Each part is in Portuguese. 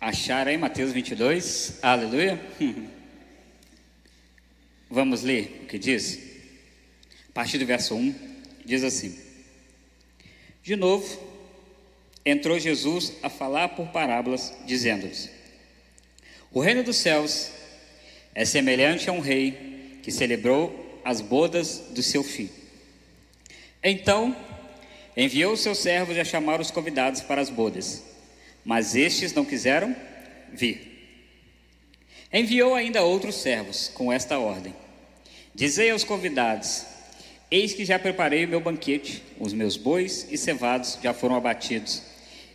Acharam aí Mateus 22? Aleluia. Vamos ler o que diz? A partir do verso 1, diz assim: De novo, entrou Jesus a falar por parábolas, dizendo-lhes: O reino dos céus é semelhante a um rei que celebrou as bodas do seu filho. Então, enviou seus servos a chamar os convidados para as bodas, mas estes não quiseram vir. Enviou ainda outros servos com esta ordem: Dizei aos convidados: Eis que já preparei o meu banquete, os meus bois e cevados já foram abatidos,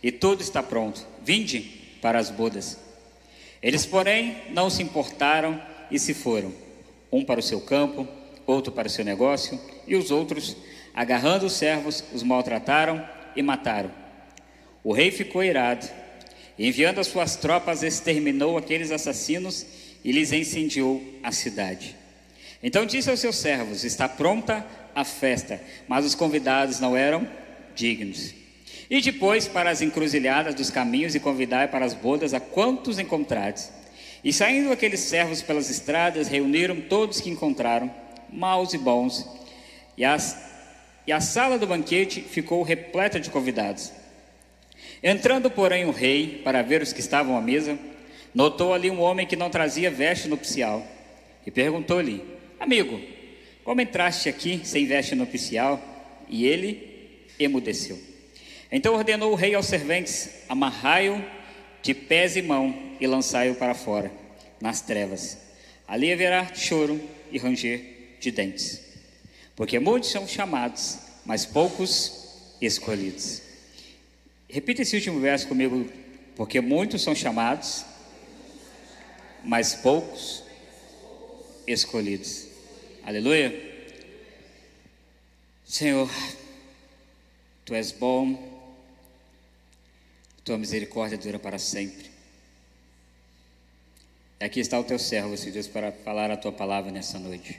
e tudo está pronto. Vinde para as bodas. Eles, porém, não se importaram e se foram, um para o seu campo, outro para o seu negócio, e os outros, agarrando os servos, os maltrataram e mataram. O rei ficou irado, enviando as suas tropas, exterminou aqueles assassinos e lhes incendiou a cidade. Então disse aos seus servos: Está pronta a festa, mas os convidados não eram dignos. E depois para as encruzilhadas dos caminhos e convidai para as bodas a quantos encontrares. E saindo aqueles servos pelas estradas, reuniram todos que encontraram, maus e bons, e, as, e a sala do banquete ficou repleta de convidados. Entrando, porém, o rei, para ver os que estavam à mesa, notou ali um homem que não trazia veste nupcial, e perguntou-lhe: Amigo, como entraste aqui sem veste nupcial? E ele emudeceu. Então ordenou o rei aos serventes: Amarrai-o de pés e mão e lançai-o para fora, nas trevas. Ali haverá choro e ranger de dentes. Porque muitos são chamados, mas poucos escolhidos. Repita esse último verso comigo. Porque muitos são chamados, mas poucos escolhidos. Aleluia. Senhor, Tu és bom, Tua misericórdia dura para sempre. Aqui está o Teu servo, Senhor Deus, para falar a Tua palavra nessa noite.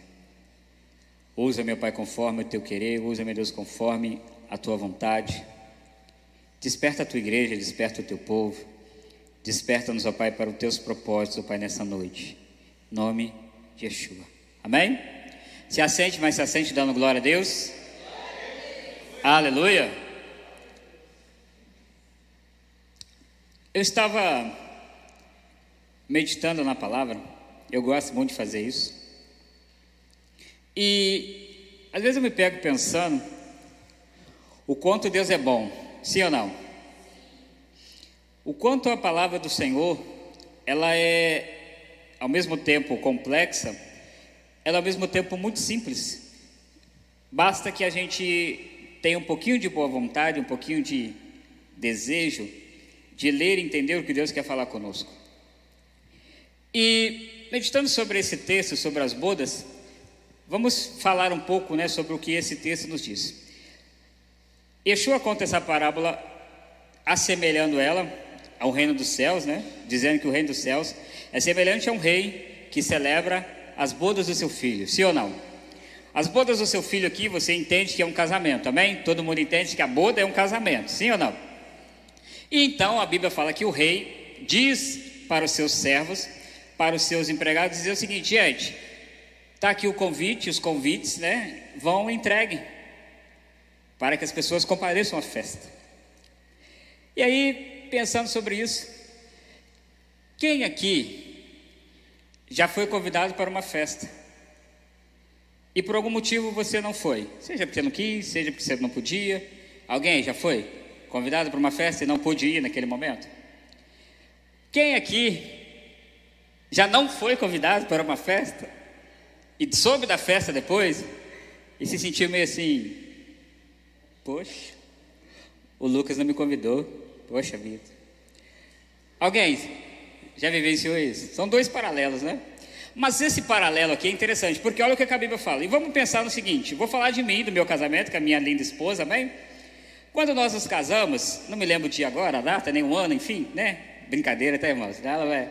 Usa, meu Pai, conforme o Teu querer, usa, meu Deus, conforme a Tua vontade. Desperta a Tua igreja, desperta o Teu povo. Desperta-nos, ó Pai, para os Teus propósitos, ó Pai, nessa noite. Em nome de Yeshua. Amém? Se assente, mas se assente dando glória a Deus. Aleluia. Eu estava meditando na palavra, eu gosto muito de fazer isso. E às vezes eu me pego pensando o quanto Deus é bom, sim ou não? O quanto a palavra do Senhor, ela é ao mesmo tempo complexa ela é ao mesmo tempo muito simples. Basta que a gente tenha um pouquinho de boa vontade, um pouquinho de desejo de ler e entender o que Deus quer falar conosco. E meditando sobre esse texto, sobre as bodas, vamos falar um pouco né, sobre o que esse texto nos diz. Yeshua conta essa parábola assemelhando ela ao reino dos céus, né? dizendo que o reino dos céus é semelhante a um rei que celebra as bodas do seu filho, sim ou não? As bodas do seu filho aqui, você entende que é um casamento, amém? Todo mundo entende que a boda é um casamento, sim ou não? E então a Bíblia fala que o rei diz para os seus servos, para os seus empregados, dizer o seguinte, gente, está aqui o convite, os convites, né? Vão entreguem, para que as pessoas compareçam à festa. E aí, pensando sobre isso, quem aqui já foi convidado para uma festa e por algum motivo você não foi, seja porque não quis, seja porque você não podia. Alguém já foi convidado para uma festa e não pôde ir naquele momento? Quem aqui já não foi convidado para uma festa e soube da festa depois e se sentiu meio assim: Poxa, o Lucas não me convidou, poxa vida. Alguém já vivenciou isso? São dois paralelos, né? Mas esse paralelo aqui é interessante, porque olha o que a Bíblia fala. E vamos pensar no seguinte: vou falar de mim, do meu casamento, com a minha linda esposa, amém? Quando nós nos casamos, não me lembro o dia agora, a data, nem o ano, enfim, né? Brincadeira, tá, irmãos? Ela vai,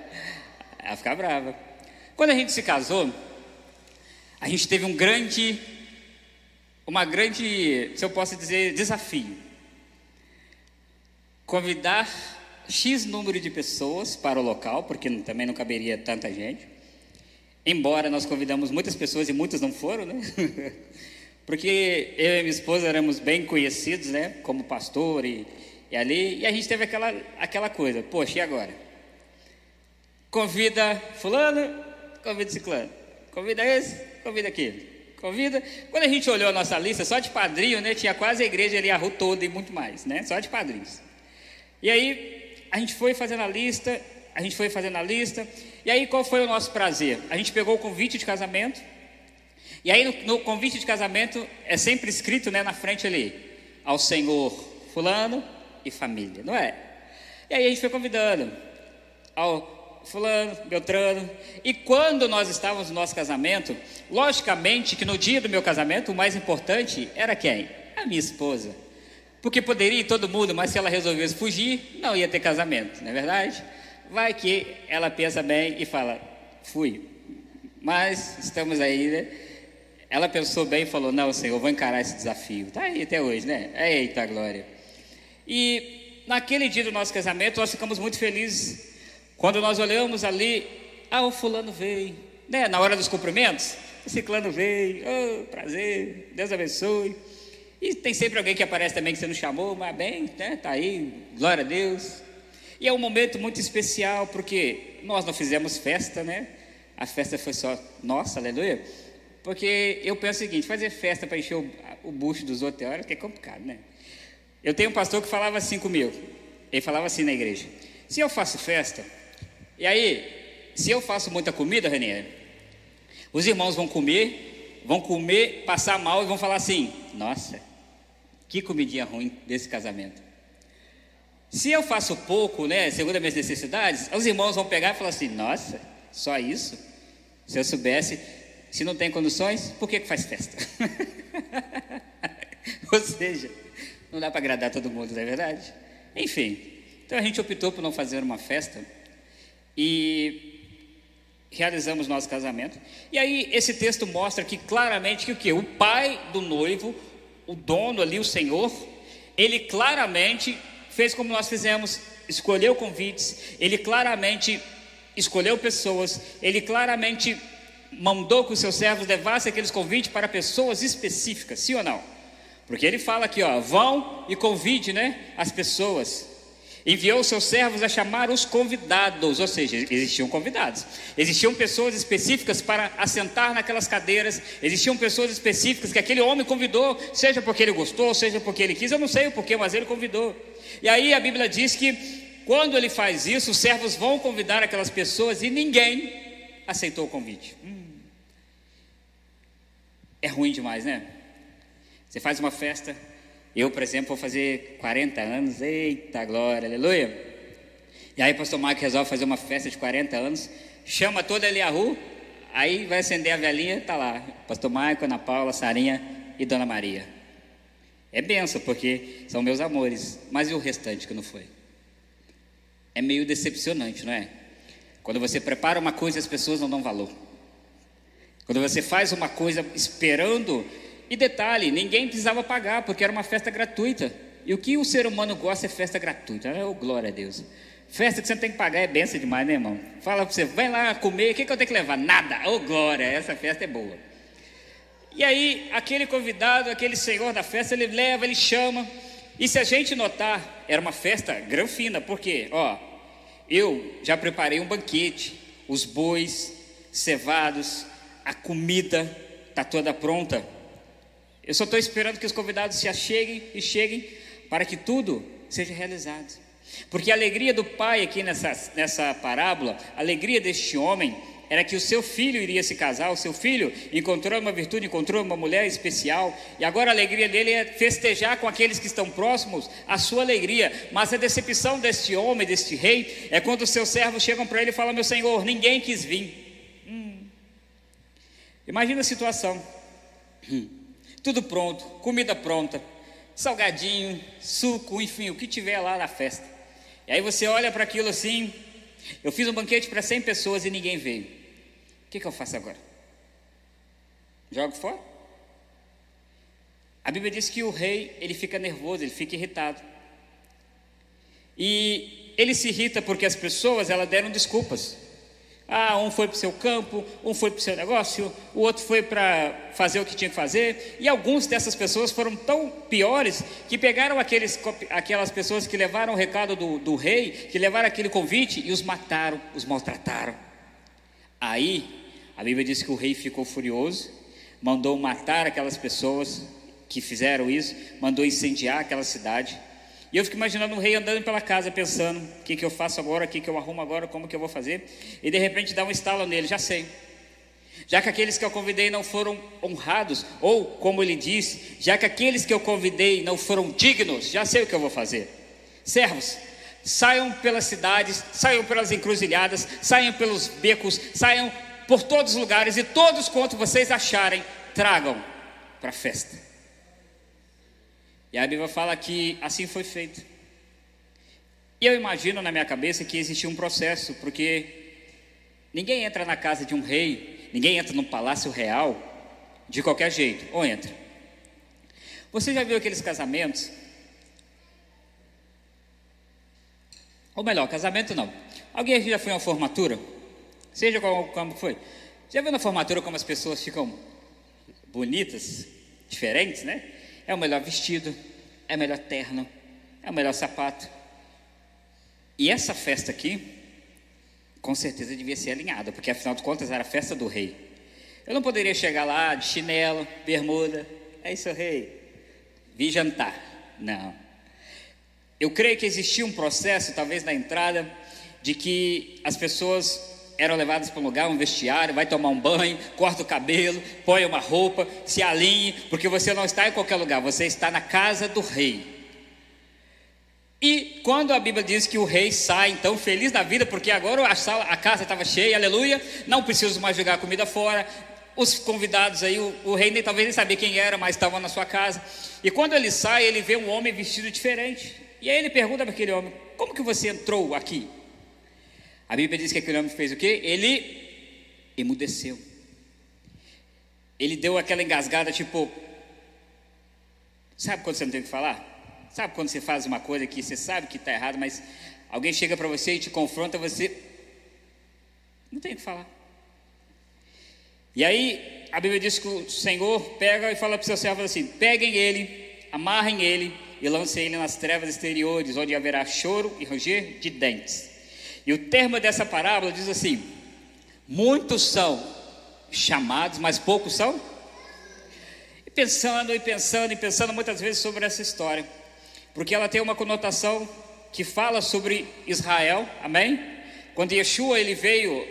ela ficar brava. Quando a gente se casou, a gente teve um grande, uma grande, se eu posso dizer, desafio. Convidar X número de pessoas para o local, porque também não caberia tanta gente. Embora nós convidamos muitas pessoas e muitas não foram, né? porque eu e minha esposa éramos bem conhecidos, né? Como pastor e, e ali, e a gente teve aquela, aquela coisa, poxa, e agora? Convida fulano, convida ciclano, convida esse, convida aquele, convida. Quando a gente olhou a nossa lista, só de padrinho, né? Tinha quase a igreja ali, a rua toda e muito mais, né? Só de padrinhos. E aí, a gente foi fazendo a lista, a gente foi fazendo a lista, e aí qual foi o nosso prazer? A gente pegou o convite de casamento, e aí no, no convite de casamento é sempre escrito né, na frente ali, ao Senhor fulano e família, não é? E aí a gente foi convidando ao fulano, Beltrano, e quando nós estávamos no nosso casamento, logicamente que no dia do meu casamento o mais importante era quem? A minha esposa. Porque poderia ir todo mundo, mas se ela resolvesse fugir, não ia ter casamento, não é verdade? Vai que ela pensa bem e fala: fui. Mas estamos aí, né? Ela pensou bem e falou: Não, Senhor, vou encarar esse desafio. Está aí até hoje, né? Eita glória. E naquele dia do nosso casamento, nós ficamos muito felizes quando nós olhamos ali: Ah, o fulano veio. Né? Na hora dos cumprimentos, o ciclano veio. Oh, prazer, Deus abençoe. E tem sempre alguém que aparece também que você não chamou, mas bem, né? Tá aí, glória a Deus. E é um momento muito especial porque nós não fizemos festa, né? A festa foi só nossa, aleluia. Porque eu penso o seguinte: fazer festa para encher o, o bucho dos outros é hora que é complicado, né? Eu tenho um pastor que falava assim comigo. Ele falava assim na igreja: se eu faço festa, e aí, se eu faço muita comida, Renier, os irmãos vão comer, vão comer, passar mal e vão falar assim: nossa, que comidinha ruim desse casamento. Se eu faço pouco, né, segundo as minhas necessidades, os irmãos vão pegar e falar assim: nossa, só isso? Se eu soubesse, se não tem condições, por que, que faz festa? Ou seja, não dá para agradar todo mundo, não é verdade? Enfim, então a gente optou por não fazer uma festa e realizamos nosso casamento. E aí esse texto mostra que claramente que o que? O pai do noivo o dono ali, o Senhor, ele claramente fez como nós fizemos, escolheu convites, ele claramente escolheu pessoas, ele claramente mandou que os seus servos levassem aqueles convites para pessoas específicas, sim ou não? Porque ele fala aqui, ó, vão e convide, né, as pessoas. Enviou seus servos a chamar os convidados, ou seja, existiam convidados. Existiam pessoas específicas para assentar naquelas cadeiras, existiam pessoas específicas que aquele homem convidou, seja porque ele gostou, seja porque ele quis, eu não sei o porquê, mas ele convidou. E aí a Bíblia diz que quando ele faz isso, os servos vão convidar aquelas pessoas e ninguém aceitou o convite. Hum. É ruim demais, né? Você faz uma festa, eu, por exemplo, vou fazer 40 anos, eita glória, aleluia. E aí o pastor Marco resolve fazer uma festa de 40 anos, chama toda a rua, aí vai acender a velhinha, tá lá, pastor Marco, Ana Paula, Sarinha e Dona Maria. É benção, porque são meus amores, mas e o restante que não foi? É meio decepcionante, não é? Quando você prepara uma coisa, as pessoas não dão valor. Quando você faz uma coisa esperando e detalhe, ninguém precisava pagar, porque era uma festa gratuita. E o que o ser humano gosta é festa gratuita. Oh, glória a Deus. Festa que você não tem que pagar é benção demais, né, irmão? Fala para você, vai lá comer, o que, que eu tenho que levar? Nada. Oh, glória, essa festa é boa. E aí, aquele convidado, aquele senhor da festa, ele leva, ele chama. E se a gente notar, era uma festa granfina, porque, ó, eu já preparei um banquete, os bois cevados, a comida está toda pronta. Eu só estou esperando que os convidados se acheguem e cheguem para que tudo seja realizado. Porque a alegria do pai aqui nessa, nessa parábola, a alegria deste homem, era que o seu filho iria se casar, o seu filho encontrou uma virtude, encontrou uma mulher especial, e agora a alegria dele é festejar com aqueles que estão próximos a sua alegria. Mas a decepção deste homem, deste rei, é quando os seus servos chegam para ele e falam: Meu senhor, ninguém quis vir. Hum. Imagina a situação. Hum tudo pronto, comida pronta, salgadinho, suco, enfim, o que tiver lá na festa. E aí você olha para aquilo assim, eu fiz um banquete para 100 pessoas e ninguém veio. O que, que eu faço agora? Jogo fora? A Bíblia diz que o rei, ele fica nervoso, ele fica irritado. E ele se irrita porque as pessoas elas deram desculpas. Ah, um foi para o seu campo, um foi para o seu negócio, o outro foi para fazer o que tinha que fazer. E algumas dessas pessoas foram tão piores que pegaram aqueles, aquelas pessoas que levaram o recado do, do rei, que levaram aquele convite e os mataram, os maltrataram. Aí, a Bíblia diz que o rei ficou furioso, mandou matar aquelas pessoas que fizeram isso, mandou incendiar aquela cidade. E eu fico imaginando o rei andando pela casa, pensando: o que, que eu faço agora, o que, que eu arrumo agora, como que eu vou fazer? E de repente dá um estalo nele: já sei. Já que aqueles que eu convidei não foram honrados, ou como ele disse, já que aqueles que eu convidei não foram dignos, já sei o que eu vou fazer. Servos, saiam pelas cidades, saiam pelas encruzilhadas, saiam pelos becos, saiam por todos os lugares e todos quanto vocês acharem, tragam para a festa. E a Bíblia fala que assim foi feito. E eu imagino na minha cabeça que existia um processo, porque ninguém entra na casa de um rei, ninguém entra num palácio real de qualquer jeito, ou entra. Você já viu aqueles casamentos? Ou melhor, casamento não. Alguém já foi a uma formatura? Seja qual, como foi. Já viu na formatura como as pessoas ficam bonitas, diferentes, né? É o melhor vestido, é o melhor terno, é o melhor sapato. E essa festa aqui, com certeza devia ser alinhada, porque afinal de contas era a festa do rei. Eu não poderia chegar lá de chinelo, bermuda, é isso, rei, vi jantar. Não. Eu creio que existia um processo, talvez na entrada, de que as pessoas eram levadas para um lugar, um vestiário, vai tomar um banho, corta o cabelo, põe uma roupa, se alinhe, porque você não está em qualquer lugar, você está na casa do rei. E quando a Bíblia diz que o rei sai, então feliz da vida, porque agora a, sala, a casa estava cheia, aleluia, não preciso mais jogar comida fora. Os convidados aí, o, o rei nem talvez nem sabia quem era, mas estavam na sua casa. E quando ele sai, ele vê um homem vestido diferente. E aí ele pergunta para aquele homem: Como que você entrou aqui? A Bíblia diz que aquele homem fez o quê? Ele emudeceu. Ele deu aquela engasgada, tipo. Sabe quando você não tem o que falar? Sabe quando você faz uma coisa que você sabe que está errado, mas alguém chega para você e te confronta, você não tem o que falar. E aí a Bíblia diz que o Senhor pega e fala para os seus servos assim: peguem ele, amarrem ele e lancem ele nas trevas exteriores, onde haverá choro e ranger de dentes. E o termo dessa parábola diz assim: muitos são chamados, mas poucos são. E pensando e pensando e pensando muitas vezes sobre essa história, porque ela tem uma conotação que fala sobre Israel, amém? Quando Yeshua ele veio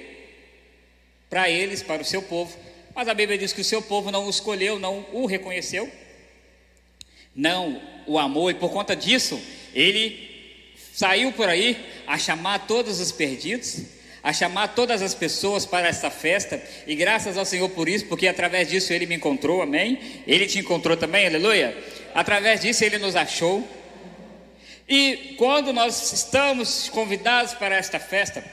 para eles, para o seu povo, mas a Bíblia diz que o seu povo não o escolheu, não o reconheceu, não o amou, e por conta disso, ele saiu por aí a chamar todos os perdidos, a chamar todas as pessoas para essa festa, e graças ao Senhor por isso, porque através disso ele me encontrou, amém? Ele te encontrou também, aleluia? Através disso ele nos achou. E quando nós estamos convidados para esta festa,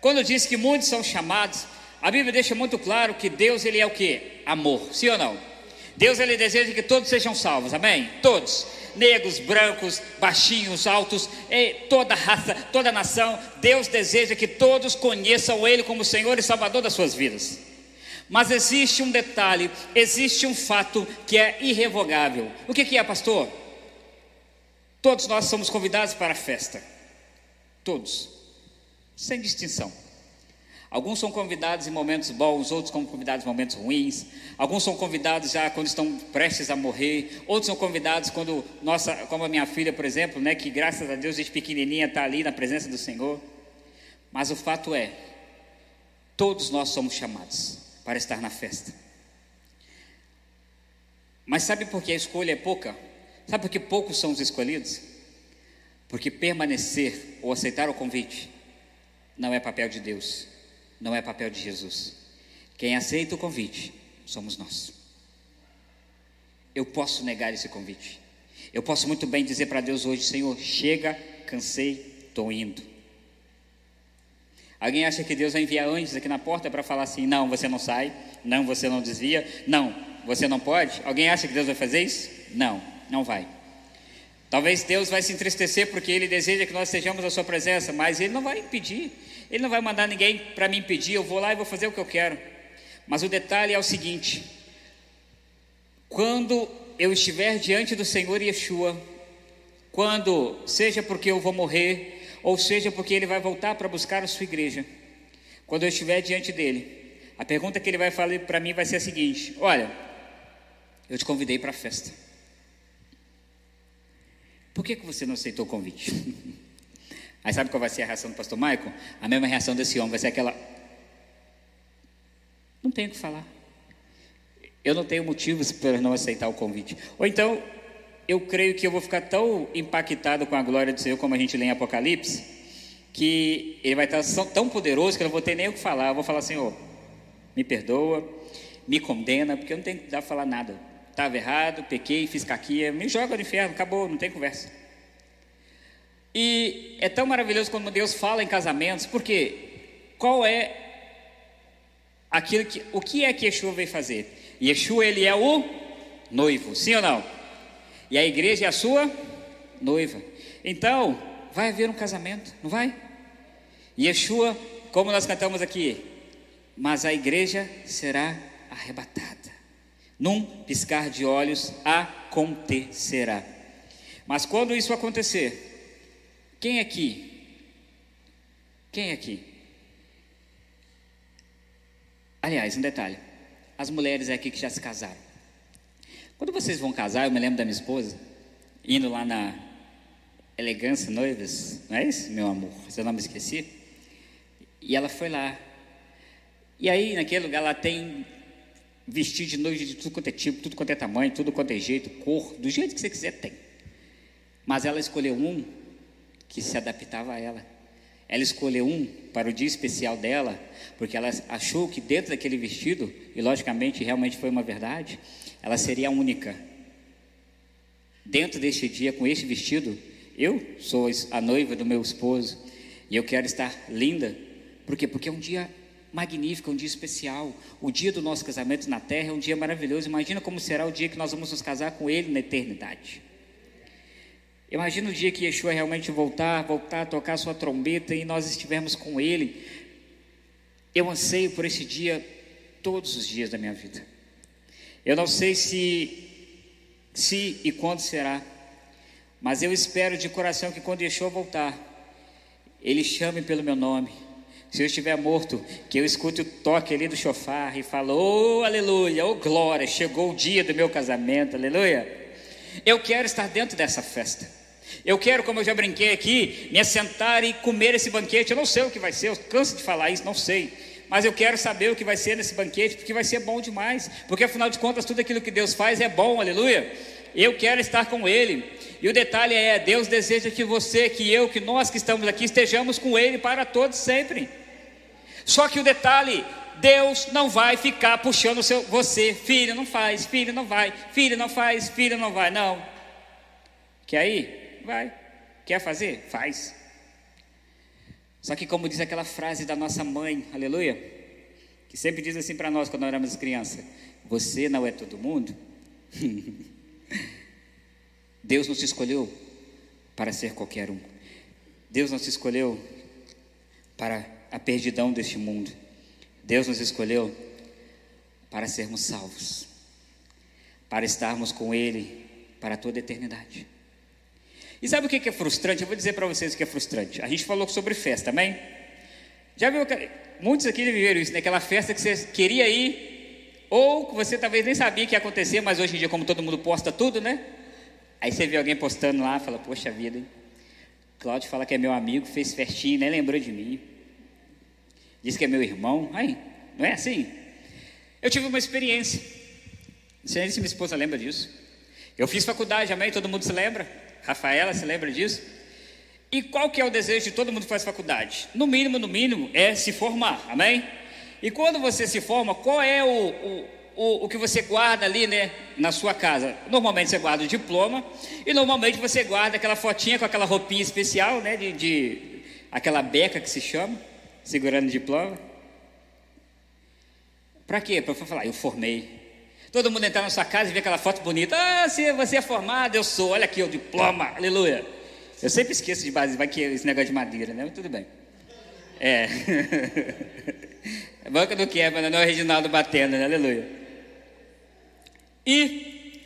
quando diz que muitos são chamados, a Bíblia deixa muito claro que Deus ele é o que? Amor, sim ou não? Deus ele deseja que todos sejam salvos, amém? Todos negros, brancos, baixinhos, altos, toda raça, toda nação. Deus deseja que todos conheçam Ele como Senhor e Salvador das suas vidas. Mas existe um detalhe, existe um fato que é irrevogável. O que, que é, pastor? Todos nós somos convidados para a festa. Todos, sem distinção. Alguns são convidados em momentos bons, outros são convidados em momentos ruins. Alguns são convidados já quando estão prestes a morrer. Outros são convidados quando, nossa, como a minha filha, por exemplo, né, que graças a Deus desde pequenininha está ali na presença do Senhor. Mas o fato é, todos nós somos chamados para estar na festa. Mas sabe por que a escolha é pouca? Sabe por que poucos são os escolhidos? Porque permanecer ou aceitar o convite não é papel de Deus não é papel de Jesus. Quem aceita o convite somos nós. Eu posso negar esse convite. Eu posso muito bem dizer para Deus hoje: Senhor, chega, cansei, estou indo. Alguém acha que Deus vai enviar anjos aqui na porta para falar assim: não, você não sai, não, você não desvia, não, você não pode? Alguém acha que Deus vai fazer isso? Não, não vai. Talvez Deus vai se entristecer porque Ele deseja que nós estejamos na Sua presença, mas Ele não vai impedir. Ele não vai mandar ninguém para me impedir. Eu vou lá e vou fazer o que eu quero. Mas o detalhe é o seguinte: quando eu estiver diante do Senhor Yeshua, quando, seja porque eu vou morrer, ou seja porque Ele vai voltar para buscar a sua igreja, quando eu estiver diante dele, a pergunta que ele vai falar para mim vai ser a seguinte: Olha, eu te convidei para a festa. Por que, que você não aceitou o convite? Aí sabe qual vai ser a reação do pastor Michael? A mesma reação desse homem vai ser aquela. Não tenho o que falar. Eu não tenho motivos para não aceitar o convite. Ou então, eu creio que eu vou ficar tão impactado com a glória do Senhor, como a gente lê em Apocalipse, que ele vai estar tão poderoso que eu não vou ter nem o que falar. Eu vou falar, Senhor, me perdoa, me condena, porque eu não tenho que dar falar nada. Estava errado, pequei, fiz caquia, me joga no inferno, acabou, não tem conversa. E é tão maravilhoso quando Deus fala em casamentos, porque qual é aquilo que, o que é que Yeshua veio fazer? Yeshua, ele é o noivo, sim ou não? E a igreja é a sua noiva. Então, vai haver um casamento, não vai? Yeshua, como nós cantamos aqui, mas a igreja será arrebatada. Num piscar de olhos acontecerá. Mas quando isso acontecer, quem aqui? Quem aqui? Aliás, um detalhe: as mulheres aqui que já se casaram. Quando vocês vão casar, eu me lembro da minha esposa, indo lá na Elegância Noivas, não é isso, meu amor? Se eu não me esqueci. E ela foi lá. E aí, naquele lugar, ela tem vestido de noiva de tudo quanto é tipo, tudo quanto é tamanho, tudo quanto é jeito, cor, do jeito que você quiser tem. Mas ela escolheu um que se adaptava a ela. Ela escolheu um para o dia especial dela, porque ela achou que dentro daquele vestido, e logicamente realmente foi uma verdade, ela seria a única. Dentro deste dia, com este vestido, eu sou a noiva do meu esposo e eu quero estar linda. Por quê? Porque é um dia magnífico, é um dia especial. O dia do nosso casamento na terra é um dia maravilhoso. Imagina como será o dia que nós vamos nos casar com Ele na eternidade. Imagina o dia que Yeshua realmente voltar, voltar a tocar sua trombeta e nós estivermos com Ele. Eu anseio por esse dia todos os dias da minha vida. Eu não sei se, se e quando será, mas eu espero de coração que quando Yeshua voltar, Ele chame pelo meu nome se eu estiver morto, que eu escute o toque ali do chofar e falo, oh aleluia, oh glória, chegou o dia do meu casamento, aleluia. Eu quero estar dentro dessa festa. Eu quero, como eu já brinquei aqui, me assentar e comer esse banquete. Eu não sei o que vai ser, eu canso de falar isso, não sei. Mas eu quero saber o que vai ser nesse banquete, porque vai ser bom demais. Porque afinal de contas, tudo aquilo que Deus faz é bom, aleluia. Eu quero estar com Ele. E o detalhe é: Deus deseja que você, que eu, que nós que estamos aqui estejamos com Ele para todos sempre. Só que o detalhe, Deus não vai ficar puxando seu, você, filho, não faz, filho, não vai, filho, não faz, filho, não vai, não. Quer ir? Vai. Quer fazer? Faz. Só que, como diz aquela frase da nossa mãe, aleluia, que sempre diz assim para nós quando éramos crianças: Você não é todo mundo. Deus não se escolheu para ser qualquer um. Deus não se escolheu para a perdidão deste mundo. Deus nos escolheu para sermos salvos, para estarmos com Ele para toda a eternidade. E sabe o que é frustrante? Eu vou dizer para vocês o que é frustrante. A gente falou sobre festa, amém? Já viu? Muitos aqui viveram isso, naquela festa que você queria ir, ou que você talvez nem sabia que ia acontecer, mas hoje em dia, como todo mundo posta tudo, né? Aí você vê alguém postando lá, fala, poxa vida, hein? Cláudio fala que é meu amigo, fez festinha, nem lembrou de mim diz que é meu irmão. Ai, não é assim? Eu tive uma experiência. Não sei se minha esposa lembra disso. Eu fiz faculdade, amém? Todo mundo se lembra? Rafaela se lembra disso? E qual que é o desejo de todo mundo que faz faculdade? No mínimo, no mínimo, é se formar, amém? E quando você se forma, qual é o, o, o, o que você guarda ali, né, na sua casa? Normalmente você guarda o diploma e normalmente você guarda aquela fotinha com aquela roupinha especial, né, de, de aquela beca que se chama segurando o diploma. Para quê? Para falar, eu formei. Todo mundo entrar na sua casa e ver aquela foto bonita. Ah, se você é formado, eu sou. Olha aqui o diploma, aleluia. Eu sempre esqueço de base, vai que esse negócio de madeira, né? Mas tudo bem. É. Banca do quebra, não é o Reginaldo batendo, né? aleluia. E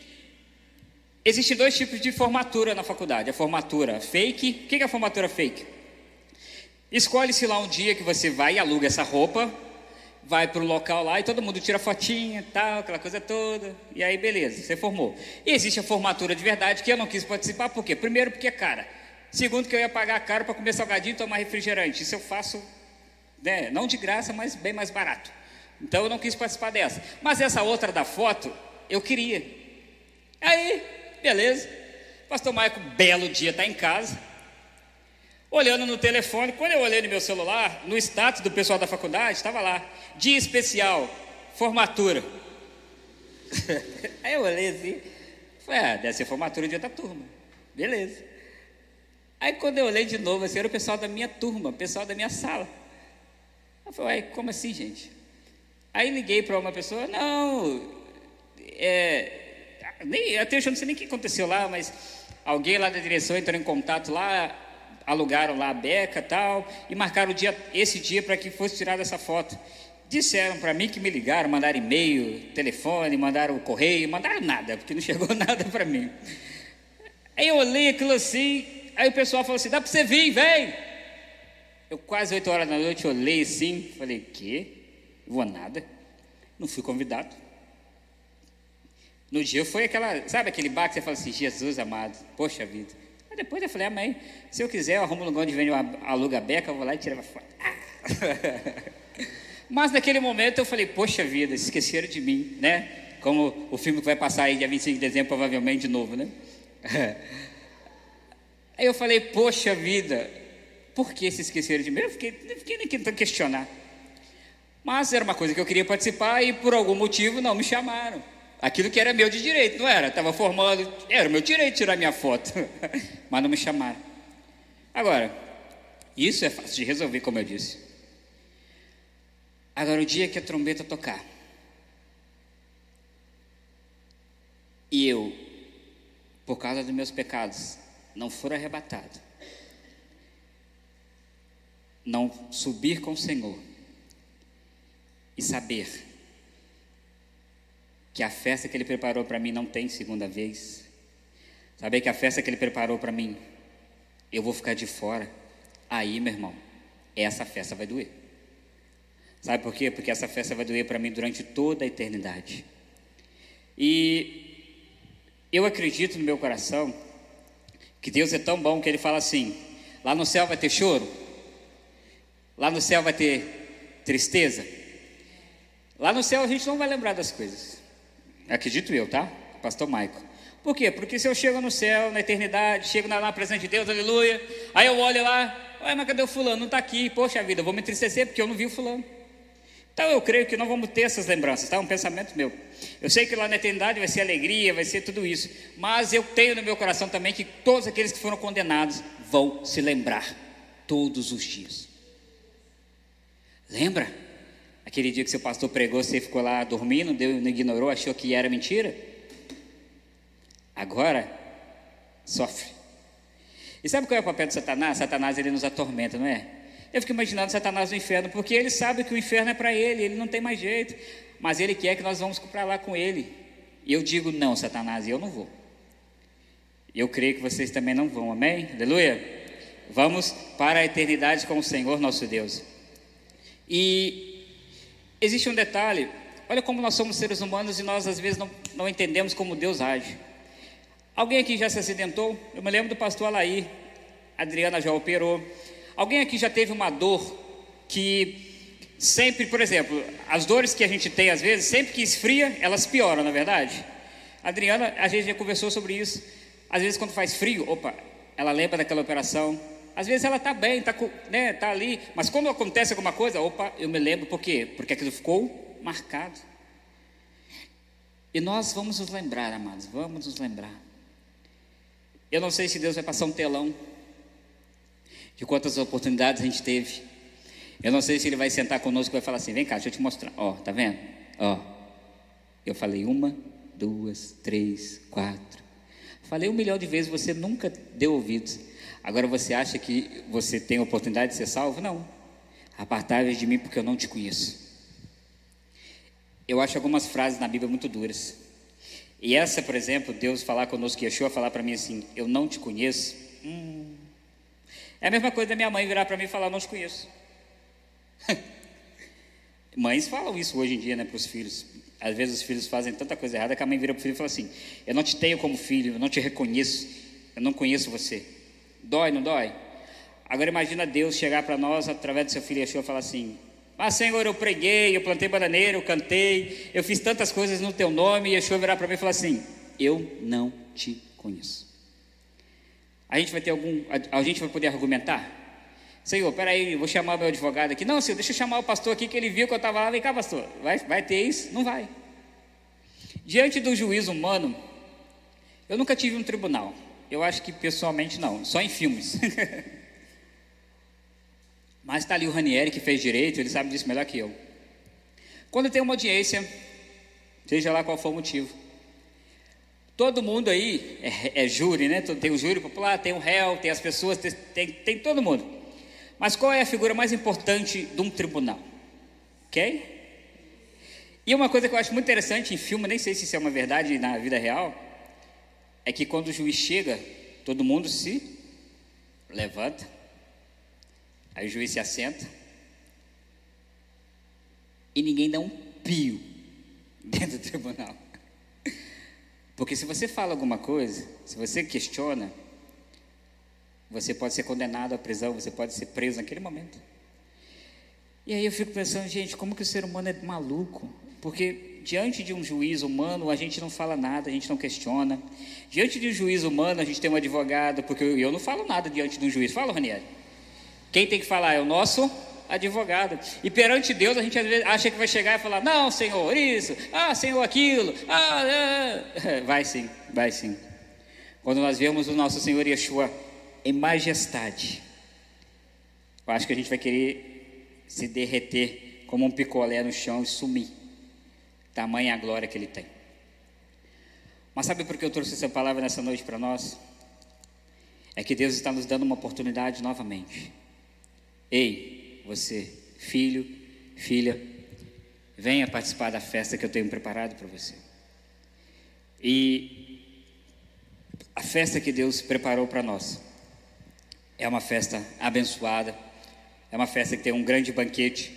existem dois tipos de formatura na faculdade: a formatura fake. O que é a formatura fake? Escolhe-se lá um dia que você vai e aluga essa roupa, vai para o local lá e todo mundo tira fotinha, tal, aquela coisa toda, e aí beleza, você formou. E existe a formatura de verdade que eu não quis participar, por quê? Primeiro porque é cara. Segundo que eu ia pagar caro para comer salgadinho e tomar refrigerante. Isso eu faço, né, não de graça, mas bem mais barato. Então eu não quis participar dessa. Mas essa outra da foto, eu queria. Aí, beleza. Pastor Maico, belo dia, está em casa olhando no telefone. Quando eu olhei no meu celular, no status do pessoal da faculdade, estava lá: dia especial, formatura. Aí eu olhei assim, falei: ah, deve ser formatura de outra turma. Beleza. Aí quando eu olhei de novo, assim, era o pessoal da minha turma, o pessoal da minha sala. Eu falei: como assim, gente? Aí liguei para uma pessoa: não, é. Nem, até eu não sei nem o que aconteceu lá, mas alguém lá da direção entrou em contato lá, alugaram lá a beca tal, e marcaram o dia, esse dia para que fosse tirada essa foto. Disseram para mim que me ligaram, mandaram e-mail, telefone, mandaram correio, mandaram nada, porque não chegou nada para mim. Aí eu olhei aquilo assim, aí o pessoal falou assim: dá para você vir, vem. Eu quase 8 horas da noite olhei assim, falei: que? Vou nada. Não fui convidado. No dia foi aquela, sabe aquele bar que você fala assim: Jesus amado, poxa vida. Aí depois eu falei, amém. Se eu quiser, eu arrumo um lugar onde vende uma aluga beca, eu vou lá e tiro a foto. Mas naquele momento eu falei, poxa vida, esqueceram de mim, né? Como o filme que vai passar aí dia 25 de dezembro, provavelmente de novo, né? Aí eu falei, poxa vida, por que se esqueceram de mim? Eu fiquei, fiquei nem tentando questionar. Mas era uma coisa que eu queria participar e por algum motivo não me chamaram. Aquilo que era meu de direito, não era? Estava formando, era meu direito tirar minha foto, mas não me chamaram. Agora, isso é fácil de resolver, como eu disse. Agora, o dia que a trombeta tocar, e eu, por causa dos meus pecados, não for arrebatado, não subir com o Senhor e saber que a festa que Ele preparou para mim não tem segunda vez. Saber que a festa que Ele preparou para mim, eu vou ficar de fora. Aí, meu irmão, essa festa vai doer. Sabe por quê? Porque essa festa vai doer para mim durante toda a eternidade. E eu acredito no meu coração que Deus é tão bom que Ele fala assim: lá no céu vai ter choro, lá no céu vai ter tristeza, lá no céu a gente não vai lembrar das coisas. Acredito eu, tá? Pastor Maico. Por quê? Porque se eu chego no céu, na eternidade, chego lá na presença de Deus, aleluia, aí eu olho lá, ué, mas cadê o fulano? Não está aqui, poxa vida, eu vou me entristecer porque eu não vi o fulano. Então eu creio que não vamos ter essas lembranças, tá? Um pensamento meu. Eu sei que lá na eternidade vai ser alegria, vai ser tudo isso, mas eu tenho no meu coração também que todos aqueles que foram condenados vão se lembrar todos os dias. Lembra? Aquele dia que seu pastor pregou, você ficou lá dormindo, deu, não ignorou, achou que era mentira? Agora, sofre. E sabe qual é o papel de Satanás? Satanás ele nos atormenta, não é? Eu fico imaginando Satanás no inferno, porque ele sabe que o inferno é para ele, ele não tem mais jeito, mas ele quer que nós vamos para lá com ele. E eu digo, não, Satanás, eu não vou. Eu creio que vocês também não vão, amém? Aleluia? Vamos para a eternidade com o Senhor nosso Deus. E existe um detalhe: olha como nós somos seres humanos e nós às vezes não, não entendemos como Deus age. Alguém aqui já se acidentou? Eu me lembro do pastor Alaí, Adriana já operou. Alguém aqui já teve uma dor que sempre, por exemplo, as dores que a gente tem às vezes, sempre que esfria, elas pioram, na é verdade? Adriana, a gente já conversou sobre isso. Às vezes, quando faz frio, opa, ela lembra daquela operação, às vezes ela está bem, está né, tá ali, mas quando acontece alguma coisa, opa, eu me lembro, por quê? Porque aquilo ficou marcado. E nós vamos nos lembrar, amados, vamos nos lembrar. Eu não sei se Deus vai passar um telão de quantas oportunidades a gente teve. Eu não sei se Ele vai sentar conosco e vai falar assim: vem cá, deixa eu te mostrar. Ó, tá vendo? Ó, Eu falei uma, duas, três, quatro. Falei um milhão de vezes, você nunca deu ouvidos. Agora você acha que você tem oportunidade de ser salvo? Não. Apartai de mim porque eu não te conheço. Eu acho algumas frases na Bíblia muito duras. E essa, por exemplo, Deus falar conosco, Yeshua falar para mim assim, eu não te conheço. Hum. É a mesma coisa da minha mãe virar para mim e falar, não te conheço. Mães falam isso hoje em dia, né, para os filhos. Às vezes os filhos fazem tanta coisa errada que a mãe vira para o filho e fala assim: Eu não te tenho como filho, eu não te reconheço, eu não conheço você. Dói, não dói? Agora imagina Deus chegar para nós através do seu filho Yeshua e falar assim: Mas Senhor, eu preguei, eu plantei bananeira, eu cantei, eu fiz tantas coisas no teu nome, e Yeshua virar para mim e falar assim: Eu não te conheço. A gente vai ter algum. A, a gente vai poder argumentar? Senhor, peraí, vou chamar meu advogado aqui. Não, senhor, deixa eu chamar o pastor aqui que ele viu que eu estava lá. Vem cá, pastor. Vai, vai ter isso? Não vai. Diante do juízo humano, eu nunca tive um tribunal. Eu acho que pessoalmente não, só em filmes. Mas está ali o Ranieri que fez direito, ele sabe disso melhor que eu. Quando tem uma audiência, seja lá qual for o motivo, todo mundo aí é, é júri, né? Tem o júri popular, tem o réu, tem as pessoas, tem, tem, tem todo mundo. Mas qual é a figura mais importante de um tribunal? Ok? E uma coisa que eu acho muito interessante em filme, nem sei se isso é uma verdade na vida real, é que quando o juiz chega, todo mundo se levanta, aí o juiz se assenta, e ninguém dá um pio dentro do tribunal. Porque se você fala alguma coisa, se você questiona, você pode ser condenado à prisão, você pode ser preso naquele momento. E aí eu fico pensando, gente, como que o ser humano é maluco? Porque diante de um juiz humano, a gente não fala nada, a gente não questiona. Diante de um juiz humano, a gente tem um advogado, porque eu, não falo nada diante de um juiz. Fala, Ranieri. Quem tem que falar é o nosso advogado. E perante Deus, a gente às vezes acha que vai chegar e falar: Não, Senhor, isso, ah, Senhor, aquilo, ah, ah. Vai sim, vai sim. Quando nós vemos o nosso Senhor Yeshua em majestade. Eu acho que a gente vai querer se derreter como um picolé no chão e sumir. Tamanha a glória que ele tem. Mas sabe por que eu trouxe essa palavra nessa noite para nós? É que Deus está nos dando uma oportunidade novamente. Ei, você, filho, filha, venha participar da festa que eu tenho preparado para você. E a festa que Deus preparou para nós é uma festa abençoada, é uma festa que tem um grande banquete,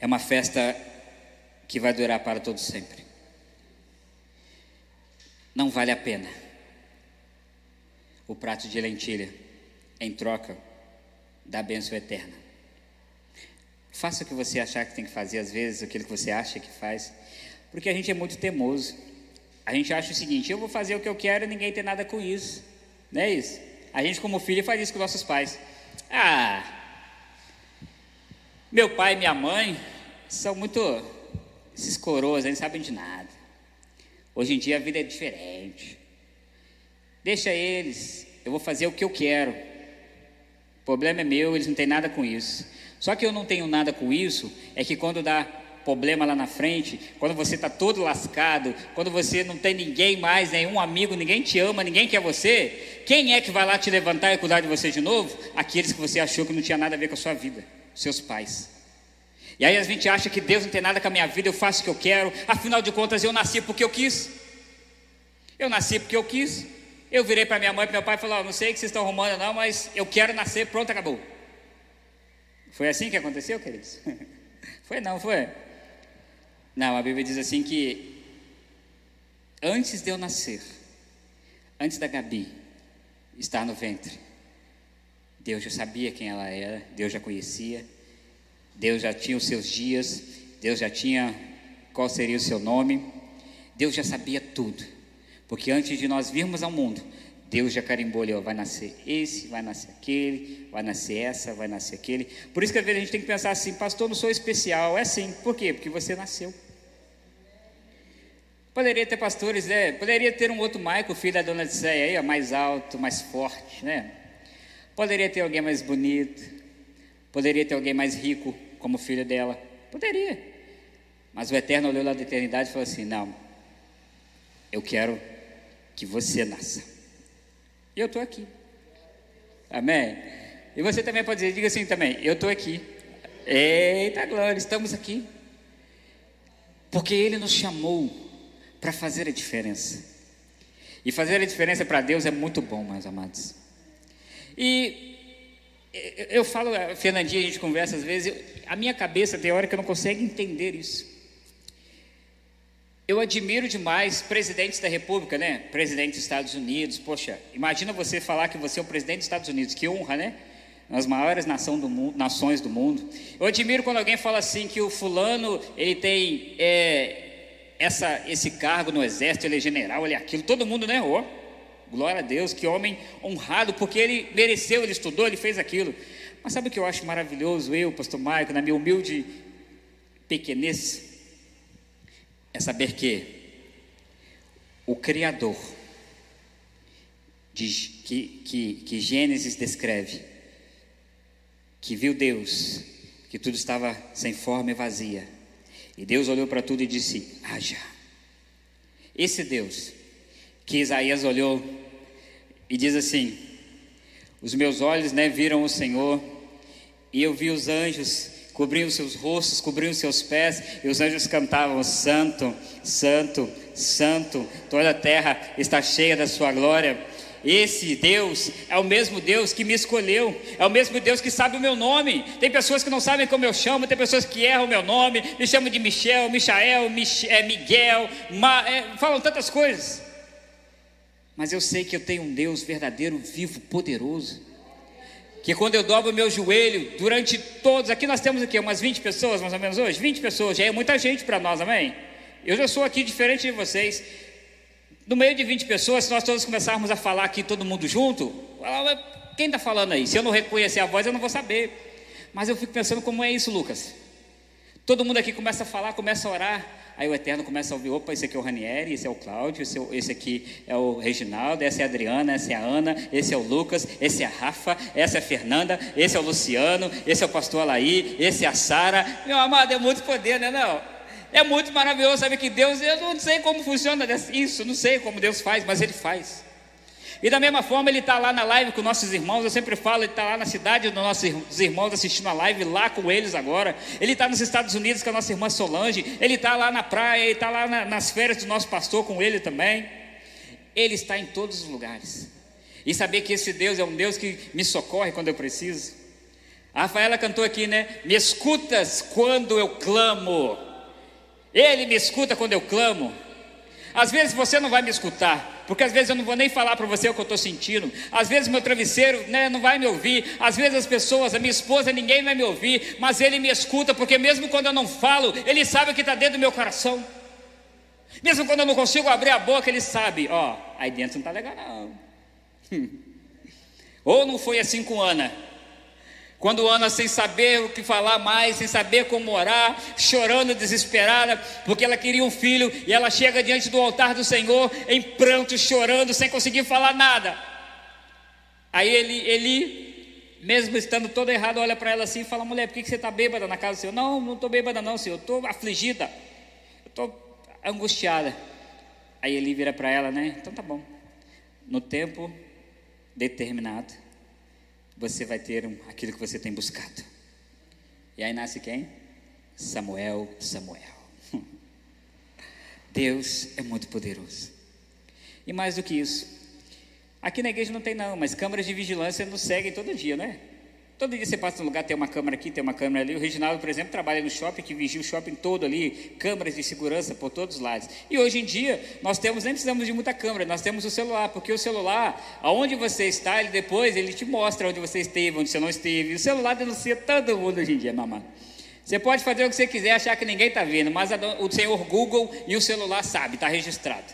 é uma festa que vai durar para todo sempre. Não vale a pena o prato de lentilha em troca da bênção eterna. Faça o que você achar que tem que fazer, às vezes, aquilo que você acha que faz, porque a gente é muito teimoso. A gente acha o seguinte: eu vou fazer o que eu quero e ninguém tem nada com isso. Não é isso? A gente, como filho, faz isso com nossos pais. Ah, meu pai e minha mãe são muito. Esses coroas, eles sabem de nada. Hoje em dia a vida é diferente. Deixa eles, eu vou fazer o que eu quero. O problema é meu, eles não têm nada com isso. Só que eu não tenho nada com isso, é que quando dá problema lá na frente, quando você está todo lascado, quando você não tem ninguém mais, nenhum amigo, ninguém te ama, ninguém quer você, quem é que vai lá te levantar e cuidar de você de novo? Aqueles que você achou que não tinha nada a ver com a sua vida, seus pais. E aí a gente acha que Deus não tem nada com a minha vida, eu faço o que eu quero, afinal de contas eu nasci porque eu quis. Eu nasci porque eu quis. Eu virei para minha mãe e para meu pai e falei: oh, não sei o que vocês estão arrumando, não, mas eu quero nascer, pronto, acabou. Foi assim que aconteceu, queridos? foi não, foi? Não, a Bíblia diz assim que antes de eu nascer, antes da Gabi estar no ventre, Deus já sabia quem ela era, Deus já conhecia, Deus já tinha os seus dias, Deus já tinha qual seria o seu nome, Deus já sabia tudo, porque antes de nós virmos ao mundo, Deus já carimbou ali, ó, vai nascer esse, vai nascer aquele, vai nascer essa, vai nascer aquele. Por isso que às vezes a gente tem que pensar assim, pastor, não sou especial. É sim. Por quê? Porque você nasceu. Poderia ter pastores, né? Poderia ter um outro Michael, filho da dona Odisseia aí, ó, mais alto, mais forte, né? Poderia ter alguém mais bonito. Poderia ter alguém mais rico, como filho dela. Poderia. Mas o Eterno olhou lá da eternidade e falou assim: Não, eu quero que você nasça. E eu estou aqui. Amém? E você também pode dizer, diga assim também: Eu estou aqui. Eita glória, estamos aqui. Porque Ele nos chamou para fazer a diferença. E fazer a diferença para Deus é muito bom, meus amados. E eu falo, Fernandinha, a gente conversa às vezes, a minha cabeça tem hora que eu não consigo entender isso. Eu admiro demais presidentes da República, né? Presidente dos Estados Unidos. Poxa, imagina você falar que você é o presidente dos Estados Unidos, que honra, né? Nas maiores nação do mundo, nações do mundo. Eu admiro quando alguém fala assim que o fulano ele tem é, essa, esse cargo no exército, ele é general, ele é aquilo. Todo mundo, né? Oh, glória a Deus, que homem honrado, porque ele mereceu, ele estudou, ele fez aquilo. Mas sabe o que eu acho maravilhoso, eu, pastor Maico, na minha humilde pequenez? é saber que o Criador, de, que, que, que Gênesis descreve, que viu Deus, que tudo estava sem forma e vazia, e Deus olhou para tudo e disse: haja. Esse Deus, que Isaías olhou e diz assim: Os meus olhos né, viram o Senhor, e eu vi os anjos cobriam seus rostos, cobriam seus pés, e os anjos cantavam: Santo, Santo, Santo, toda a terra está cheia da Sua glória. Esse Deus é o mesmo Deus que me escolheu, é o mesmo Deus que sabe o meu nome. Tem pessoas que não sabem como eu chamo, tem pessoas que erram o meu nome, me chamam de Michel, Michael, Mich é, Miguel, Ma, é, falam tantas coisas. Mas eu sei que eu tenho um Deus verdadeiro, vivo, poderoso que quando eu dobro meu joelho, durante todos, aqui nós temos aqui umas 20 pessoas mais ou menos hoje, 20 pessoas, já é muita gente para nós, amém? Eu já sou aqui diferente de vocês. No meio de 20 pessoas, se nós todos começarmos a falar aqui todo mundo junto, quem está falando aí? Se eu não reconhecer a voz, eu não vou saber. Mas eu fico pensando como é isso, Lucas. Todo mundo aqui começa a falar, começa a orar. Aí o Eterno começa a ouvir: opa, esse aqui é o Ranieri, esse é o Cláudio, esse, é esse aqui é o Reginaldo, essa é a Adriana, essa é a Ana, esse é o Lucas, esse é a Rafa, essa é a Fernanda, esse é o Luciano, esse é o pastor Alaí, esse é a Sara. Meu amado, é muito poder, né? Não? É muito maravilhoso saber que Deus, eu não sei como funciona isso, não sei como Deus faz, mas Ele faz. E da mesma forma, ele está lá na live com nossos irmãos. Eu sempre falo, ele está lá na cidade dos nossos irmãos assistindo a live, lá com eles agora. Ele está nos Estados Unidos com a nossa irmã Solange. Ele está lá na praia, ele está lá na, nas férias do nosso pastor com ele também. Ele está em todos os lugares. E saber que esse Deus é um Deus que me socorre quando eu preciso. A Rafaela cantou aqui, né? Me escutas quando eu clamo. Ele me escuta quando eu clamo. Às vezes você não vai me escutar, porque às vezes eu não vou nem falar para você o que eu estou sentindo. Às vezes meu travesseiro né, não vai me ouvir. Às vezes as pessoas, a minha esposa, ninguém vai me ouvir. Mas ele me escuta, porque mesmo quando eu não falo, ele sabe o que está dentro do meu coração. Mesmo quando eu não consigo abrir a boca, ele sabe: ó, aí dentro não está legal, não. Ou não foi assim com Ana? Quando Ana, sem saber o que falar mais, sem saber como orar, chorando desesperada, porque ela queria um filho, e ela chega diante do altar do Senhor, em pranto, chorando, sem conseguir falar nada. Aí ele, ele mesmo estando todo errado, olha para ela assim e fala: mulher, por que você está bêbada na casa do Senhor? Não, não estou bêbada, não, Senhor, estou afligida, estou angustiada. Aí ele vira para ela, né? Então tá bom. No tempo determinado, você vai ter aquilo que você tem buscado. E aí nasce quem? Samuel, Samuel. Deus é muito poderoso. E mais do que isso, aqui na igreja não tem não, mas câmeras de vigilância nos seguem todo dia, não é? Todo dia você passa num lugar, tem uma câmera aqui, tem uma câmera ali. O Reginaldo, por exemplo, trabalha no shopping, que vigia o shopping todo ali, câmeras de segurança por todos os lados. E hoje em dia, nós temos, nem precisamos de muita câmera, nós temos o celular, porque o celular, aonde você está, ele depois, ele te mostra onde você esteve, onde você não esteve. O celular denuncia todo mundo hoje em dia, mamãe. Você pode fazer o que você quiser, achar que ninguém está vendo, mas o senhor Google e o celular sabe, está registrado.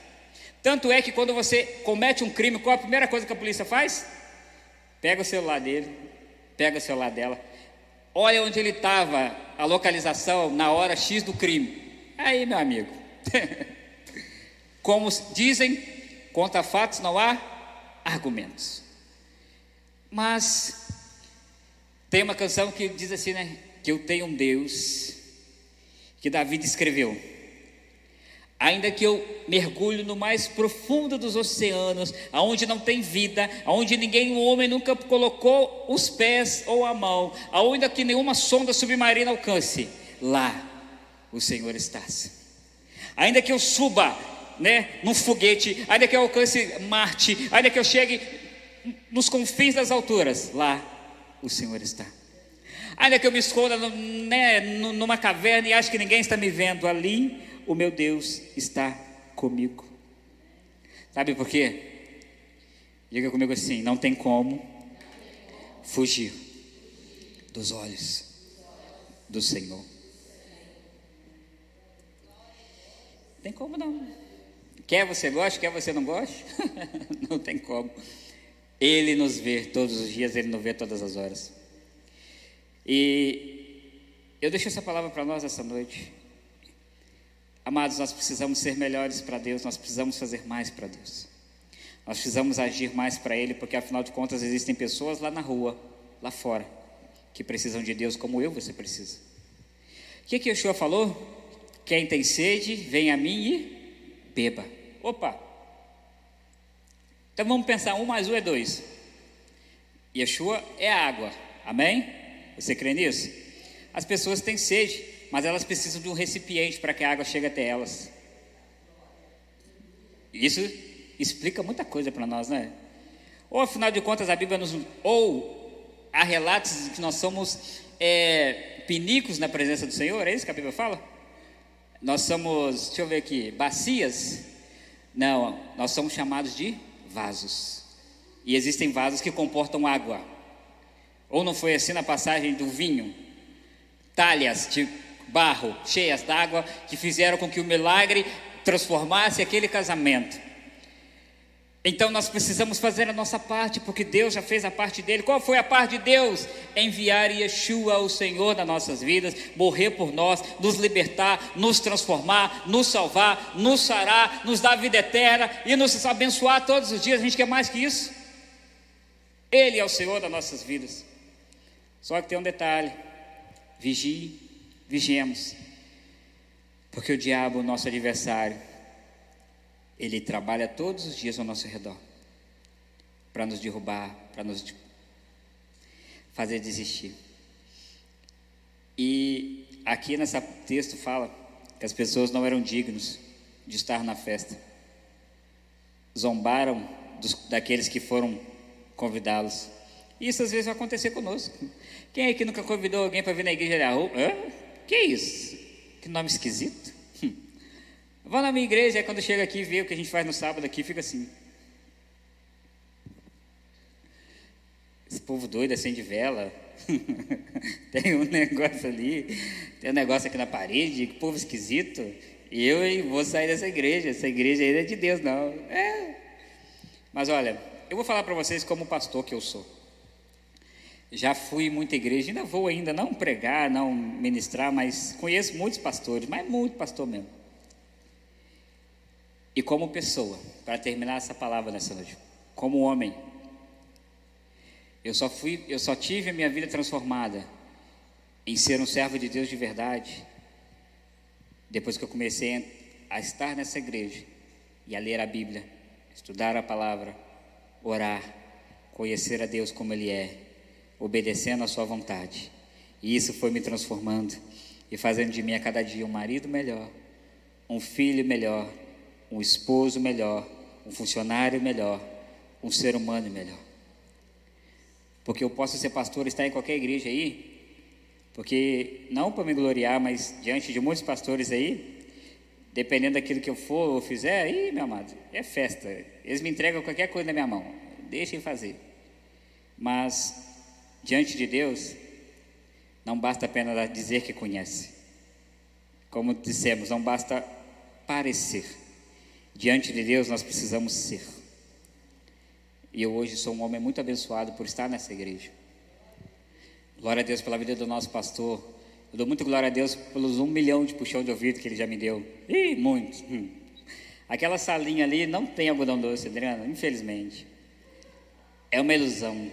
Tanto é que quando você comete um crime, qual a primeira coisa que a polícia faz? Pega o celular dele, pega o celular dela, olha onde ele estava, a localização na hora X do crime. Aí, meu amigo, como dizem, contra fatos não há argumentos. Mas tem uma canção que diz assim, né? Que eu tenho um Deus que Davi descreveu. Ainda que eu mergulhe no mais profundo dos oceanos, aonde não tem vida, aonde ninguém, o homem nunca colocou os pés ou a mão, aonde que nenhuma sonda submarina alcance, lá o Senhor está. Ainda que eu suba, né, num foguete, ainda que eu alcance Marte, ainda que eu chegue nos confins das alturas, lá o Senhor está. Ainda que eu me esconda né, numa caverna e acho que ninguém está me vendo ali, o meu Deus está comigo. Sabe por quê? Diga comigo assim: não tem como fugir dos olhos do Senhor. Tem como não. Quer você goste, quer você não goste, não tem como. Ele nos vê todos os dias, ele nos vê todas as horas. E eu deixo essa palavra para nós essa noite. Amados, nós precisamos ser melhores para Deus, nós precisamos fazer mais para Deus. Nós precisamos agir mais para Ele, porque afinal de contas existem pessoas lá na rua, lá fora, que precisam de Deus como eu, você precisa. O que que Yeshua falou? Quem tem sede, vem a mim e beba. Opa! Então vamos pensar, um mais um é dois. Yeshua é água, amém? Você crê nisso? As pessoas têm sede mas elas precisam de um recipiente para que a água chegue até elas. Isso explica muita coisa para nós, né? Ou afinal de contas a Bíblia nos. Ou há relatos de que nós somos é, pinicos na presença do Senhor, é isso que a Bíblia fala? Nós somos, deixa eu ver aqui, bacias? Não, nós somos chamados de vasos. E existem vasos que comportam água. Ou não foi assim na passagem do vinho? Talhas de barro, cheias d'água, que fizeram com que o milagre transformasse aquele casamento. Então nós precisamos fazer a nossa parte, porque Deus já fez a parte dele. Qual foi a parte de Deus? Enviar Yeshua, o Senhor, nas nossas vidas, morrer por nós, nos libertar, nos transformar, nos salvar, nos sarar, nos dar vida eterna e nos abençoar todos os dias. A gente quer mais que isso? Ele é o Senhor das nossas vidas. Só que tem um detalhe: vigie vigiemos, porque o diabo, nosso adversário, ele trabalha todos os dias ao nosso redor para nos derrubar, para nos fazer desistir. E aqui nesse texto fala que as pessoas não eram dignos de estar na festa, zombaram dos, daqueles que foram convidá-los. Isso às vezes vai acontecer conosco. Quem é que nunca convidou alguém para vir na igreja? Hã? Que isso? Que nome esquisito. Hum. Vou na minha igreja, aí quando chega aqui e vê o que a gente faz no sábado aqui, fica assim. Esse povo doido acende vela. tem um negócio ali, tem um negócio aqui na parede, que povo esquisito. Eu vou sair dessa igreja. Essa igreja aí não é de Deus, não. É. Mas olha, eu vou falar para vocês como pastor que eu sou. Já fui muita igreja, ainda vou ainda, não pregar, não ministrar, mas conheço muitos pastores, mas muito pastor mesmo. E como pessoa, para terminar essa palavra nessa noite, como homem, eu só fui, eu só tive a minha vida transformada em ser um servo de Deus de verdade depois que eu comecei a estar nessa igreja e a ler a Bíblia, estudar a palavra, orar, conhecer a Deus como Ele é obedecendo a Sua vontade. E isso foi me transformando e fazendo de mim a cada dia um marido melhor, um filho melhor, um esposo melhor, um funcionário melhor, um ser humano melhor. Porque eu posso ser pastor e estar em qualquer igreja aí, porque não para me gloriar, mas diante de muitos pastores aí, dependendo daquilo que eu for ou fizer, aí, meu amado, é festa. Eles me entregam qualquer coisa na minha mão, deixem fazer. Mas Diante de Deus, não basta apenas dizer que conhece. Como dissemos, não basta parecer. Diante de Deus, nós precisamos ser. E eu hoje sou um homem muito abençoado por estar nessa igreja. Glória a Deus pela vida do nosso pastor. Eu dou muito glória a Deus pelos um milhão de puxão de ouvido que ele já me deu. Ih, muito. Hum. Aquela salinha ali não tem algodão doce, Adriana, infelizmente. É uma ilusão.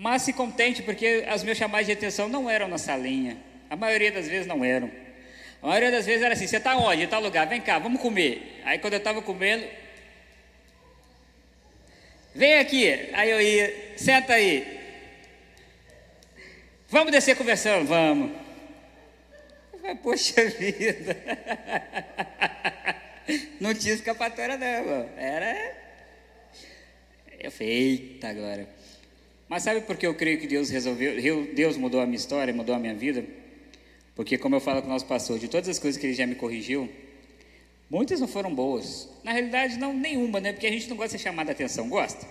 Mas se contente, porque os meus chamados de atenção não eram na salinha, A maioria das vezes não eram. A maioria das vezes era assim: você está onde? Em tal lugar, vem cá, vamos comer. Aí quando eu estava comendo, vem aqui. Aí eu ia, senta aí. Vamos descer conversando, vamos. Poxa vida. Não tinha escapatória, não, irmão. Era. Eu falei, eita agora. Mas sabe por que eu creio que Deus resolveu, Deus mudou a minha história, mudou a minha vida? Porque, como eu falo com o nosso pastor, de todas as coisas que ele já me corrigiu, muitas não foram boas. Na realidade, não nenhuma, né? Porque a gente não gosta de ser chamado a atenção, gosta?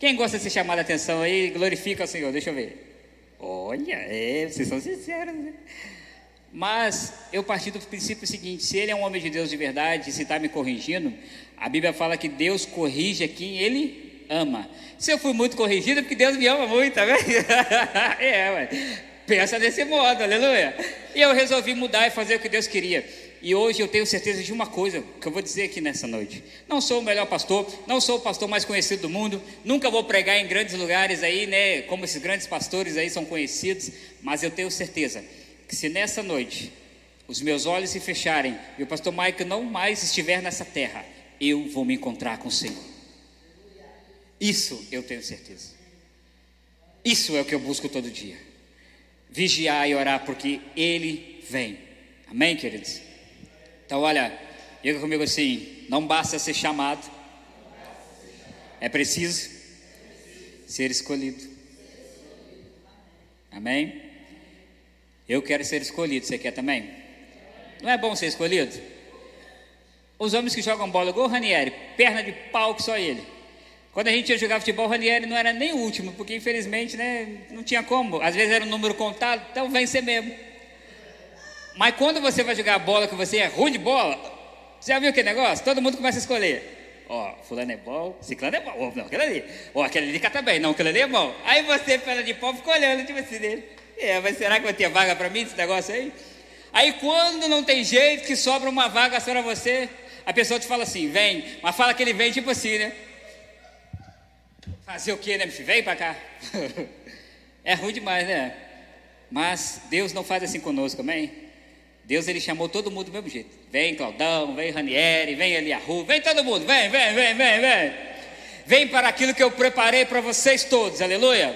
Quem gosta de ser chamado a atenção aí, glorifica o Senhor, deixa eu ver. Olha, é, vocês são sinceros, né? Mas eu parti do princípio seguinte: se ele é um homem de Deus de verdade, se está me corrigindo, a Bíblia fala que Deus corrige quem ele ama. Se eu fui muito corrigido, é porque Deus me ama muito, tá vendo? é, ué. Pensa desse modo, aleluia. E eu resolvi mudar e fazer o que Deus queria. E hoje eu tenho certeza de uma coisa que eu vou dizer aqui nessa noite. Não sou o melhor pastor, não sou o pastor mais conhecido do mundo, nunca vou pregar em grandes lugares aí, né, como esses grandes pastores aí são conhecidos, mas eu tenho certeza que se nessa noite os meus olhos se fecharem e o pastor Mike não mais estiver nessa terra, eu vou me encontrar com o Senhor. Isso eu tenho certeza. Isso é o que eu busco todo dia. Vigiar e orar porque Ele vem. Amém, queridos? Então, olha, diga comigo assim: não basta ser chamado, é preciso ser escolhido. Amém? Eu quero ser escolhido, você quer também? Não é bom ser escolhido? Os homens que jogam bola, igual o Ranieri, perna de pau que só ele. Quando a gente ia jogar futebol, o Ranieri não era nem o último, porque infelizmente né, não tinha como. Às vezes era um número contado, então vencer mesmo. Mas quando você vai jogar bola que você é ruim de bola, você já viu aquele negócio? Todo mundo começa a escolher. Ó, fulano é bom, ciclano é bom. Ó, não, aquele ali. Ó, aquele ali cata bem. Não, aquele ali é bom. Aí você, perna de pau, fica olhando, tipo assim, dele. É, mas será que vai ter vaga para mim esse negócio aí? Aí quando não tem jeito, que sobra uma vaga só para você, a pessoa te fala assim, vem, mas fala que ele vem tipo assim, né? Fazer o quê, né? Vem para cá. é ruim demais, né? Mas Deus não faz assim conosco, amém? Deus ele chamou todo mundo do mesmo jeito. Vem Claudão, vem Ranieri, vem Eliahu, vem todo mundo, vem, vem, vem, vem, vem. Vem para aquilo que eu preparei para vocês todos, aleluia.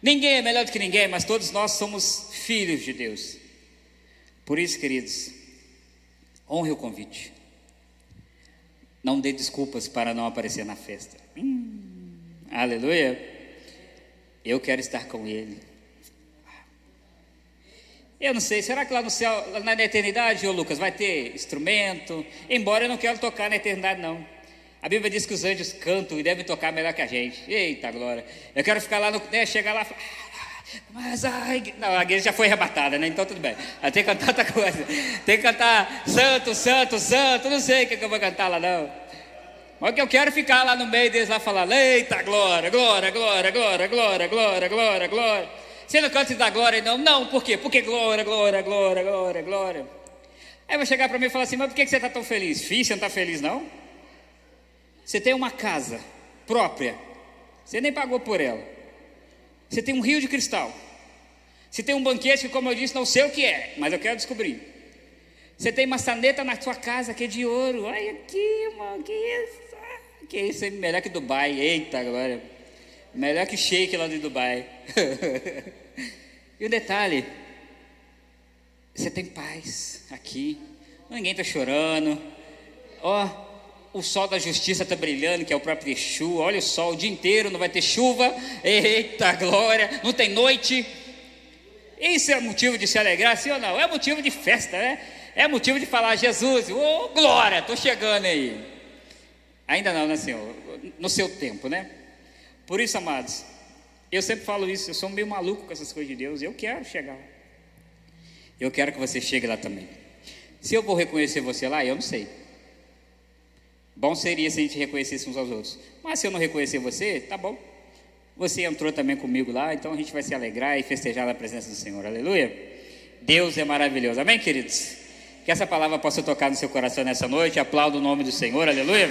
Ninguém é melhor do que ninguém, mas todos nós somos filhos de Deus. Por isso, queridos, honre o convite. Não dê desculpas para não aparecer na festa. Hum, aleluia. Eu quero estar com Ele. Eu não sei, será que lá no céu, na eternidade, ô Lucas, vai ter instrumento? Embora eu não quero tocar na eternidade, não. A Bíblia diz que os anjos cantam e devem tocar melhor que a gente. Eita glória. Eu quero ficar lá, no, né, chegar lá mas ai, não, a igreja já foi arrebatada, né? Então tudo bem. Tem que cantar outra coisa. Tem que cantar santo, santo, santo. Não sei o que eu vou cantar lá, não. Mas que eu quero ficar lá no meio deles lá falando, eita glória, glória, glória, glória, glória, glória, glória, glória. Você não canta da glória, não? Não, por quê? Porque glória, glória, glória, glória, glória. Aí vai chegar para mim e falar assim, mas por que você está tão feliz? Filho, você não está feliz, não? Você tem uma casa própria, você nem pagou por ela. Você tem um rio de cristal. Você tem um banquete que, como eu disse, não sei o que é, mas eu quero descobrir. Você tem maçaneta na sua casa que é de ouro. Olha aqui, irmão, que isso? Que isso é melhor que Dubai. Eita, agora. Melhor que shake lá de Dubai. e o detalhe: você tem paz aqui. Ninguém está chorando. Ó, oh, o sol da justiça está brilhando, que é o próprio Yeshua. Olha o sol o dia inteiro, não vai ter chuva. Eita glória, não tem noite. Isso é motivo de se alegrar, sim ou não? É motivo de festa, né? É motivo de falar, Jesus, oh, glória, estou chegando aí. Ainda não, né, Senhor? No seu tempo, né? Por isso, amados, eu sempre falo isso, eu sou meio maluco com essas coisas de Deus, eu quero chegar. Eu quero que você chegue lá também. Se eu vou reconhecer você lá, eu não sei. Bom seria se a gente reconhecesse uns aos outros. Mas se eu não reconhecer você, tá bom. Você entrou também comigo lá, então a gente vai se alegrar e festejar na presença do Senhor. Aleluia. Deus é maravilhoso. Amém, queridos? Que essa palavra possa tocar no seu coração nessa noite. Aplauda o nome do Senhor. Aleluia.